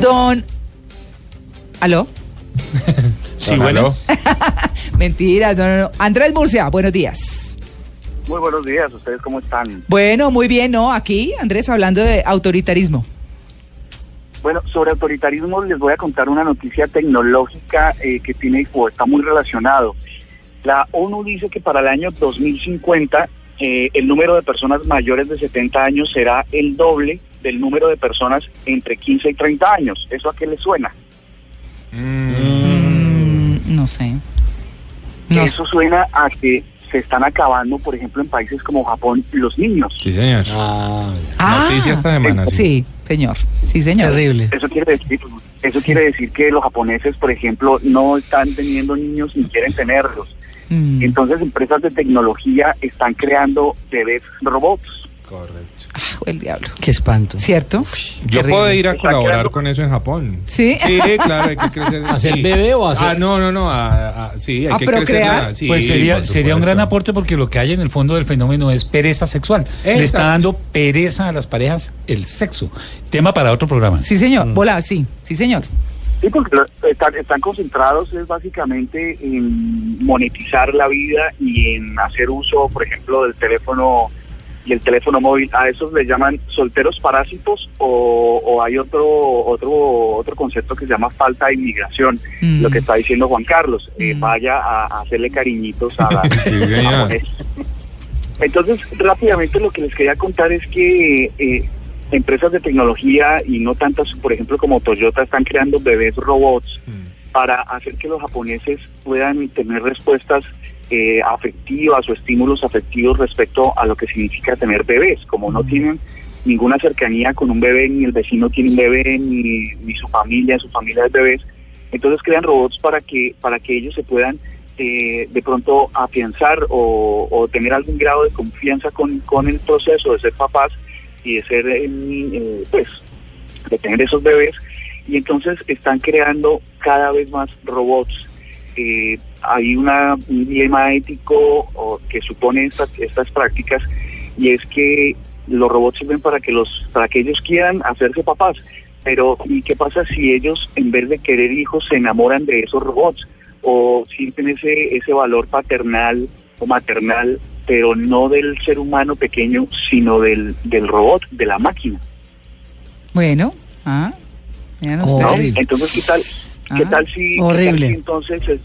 Don. ¿Aló? Sí, bueno. Mentira, no, no, no. Andrés Murcia, buenos días. Muy buenos días, ¿ustedes cómo están? Bueno, muy bien, ¿no? Aquí, Andrés, hablando de autoritarismo. Bueno, sobre autoritarismo les voy a contar una noticia tecnológica eh, que tiene o está muy relacionado. La ONU dice que para el año 2050 eh, el número de personas mayores de 70 años será el doble del número de personas entre 15 y 30 años. ¿Eso a qué le suena? Mm, no sé. No Eso suena a que se están acabando, por ejemplo, en países como Japón, los niños. Sí, señor. Ah, Noticia esta semana, sí. Sí, señor. Sí, señor. Terrible. Eso quiere decir, eso quiere decir que los japoneses, por ejemplo, no están teniendo niños ni quieren tenerlos. Mm. Entonces, empresas de tecnología están creando bebés robots. Correcto. Ah, el diablo. Qué espanto. ¿Cierto? Yo Terrible. puedo ir a colaborar creando- con eso en Japón. ¿Sí? Sí, claro, hay que crecer. ¿Hacer sí. bebé o hacer- Ah, no, no, no. a- a- sí, hay ¿A que crecer. procrear? la- sí, pues sería, sería un gran aporte porque lo que hay en el fondo del fenómeno es pereza sexual. Le está dando pereza a las parejas el sexo. Tema para otro programa. Sí, señor. Hola, sí. Sí, señor. Sí, porque están, están concentrados es básicamente en monetizar la vida y en hacer uso, por ejemplo, del teléfono y el teléfono móvil. A esos les llaman solteros parásitos o, o hay otro otro otro concepto que se llama falta de inmigración. Mm. Lo que está diciendo Juan Carlos, eh, Mm. vaya a, a hacerle cariñitos a la Sí. Entonces, rápidamente lo que les quería contar es que eh, empresas de tecnología y no tantas, por ejemplo, como Toyota, están creando bebés robots para hacer que los japoneses puedan tener respuestas eh, afectivas o estímulos afectivos respecto a lo que significa tener bebés. Como no tienen ninguna cercanía con un bebé, ni el vecino tiene un bebé, ni, ni su familia, su familia es bebés, entonces crean robots para que, para que ellos se puedan eh, de pronto afianzar o, o tener algún grado de confianza con, con el proceso de ser papás y de ser, eh, pues, de tener esos bebés. Y entonces están creando cada vez más robots. Eh, hay una, un dilema ético que supone estas, estas prácticas y es que los robots sirven para que los para que ellos quieran hacerse papás pero ¿y qué pasa si ellos en vez de querer hijos se enamoran de esos robots o sienten ese ese valor paternal o maternal pero no del ser humano pequeño sino del, del robot de la máquina Bueno. Ah. Oh, ¿no? entonces qué tal qué Ah, tal si qué tal si entonces eh,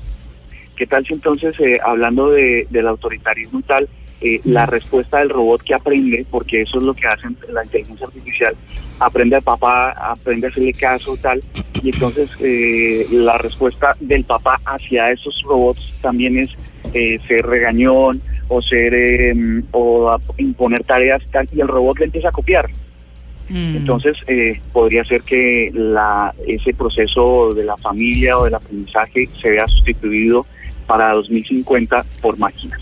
qué tal si entonces eh, hablando de, del autoritarismo y tal eh, la respuesta del robot que aprende porque eso es lo que hacen la inteligencia artificial aprende al papá aprende a hacerle caso tal y entonces eh, la respuesta del papá hacia esos robots también es eh, ser regañón o ser eh, o a- imponer tareas tal y el robot le empieza a copiar Mm. entonces, eh, podría ser que la, ese proceso de la familia o del aprendizaje se vea sustituido para 2050 por máquinas.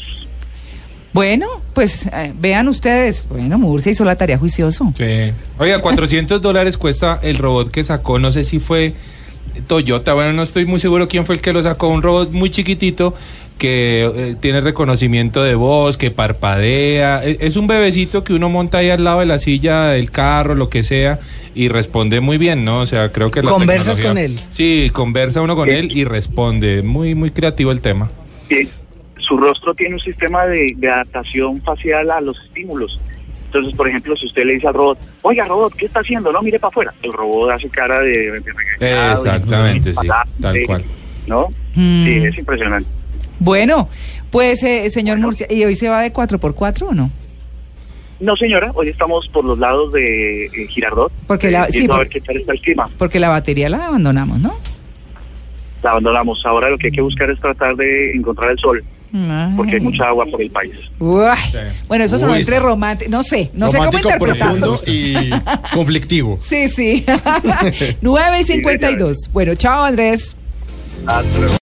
Bueno, pues eh, vean ustedes. Bueno, Murcia hizo la tarea juicioso. Sí. Oiga, 400 dólares cuesta el robot que sacó, no sé si fue Toyota, bueno, no estoy muy seguro quién fue el que lo sacó, un robot muy chiquitito que eh, tiene reconocimiento de voz, que parpadea, E- es un bebecito que uno monta ahí al lado de la silla del carro, lo que sea, y responde muy bien, ¿no? O sea, creo que la ¿Conversas con él? Sí, conversa uno con él y responde, muy, muy creativo el tema. Eh, su rostro tiene un sistema de, de adaptación facial a los estímulos. Entonces, por ejemplo, si usted le dice al robot, oiga, robot, ¿qué está haciendo? No, mire para afuera. El robot hace cara de... de Exactamente, sí, tal cual. ¿No? Mm. Sí, es impresionante. Bueno, pues, eh, señor Bueno. Murcia, ¿y hoy se va de 4x4 o no? No, señora, hoy estamos por los lados de eh, Girardot. Porque la- eh, sí, a por- ver qué tal está el clima. Porque la batería la abandonamos, ¿no? La abandonamos. Ahora lo que hay que buscar es tratar de encontrar el sol, porque hay Ay. mucha agua por el país. Sí. Bueno, eso son Uy. entre romántico, no sé, no sé cómo interpretarlo. profundo y conflictivo. Sí, sí. 9 y 52. Bueno, chao Andrés. Hasta luego.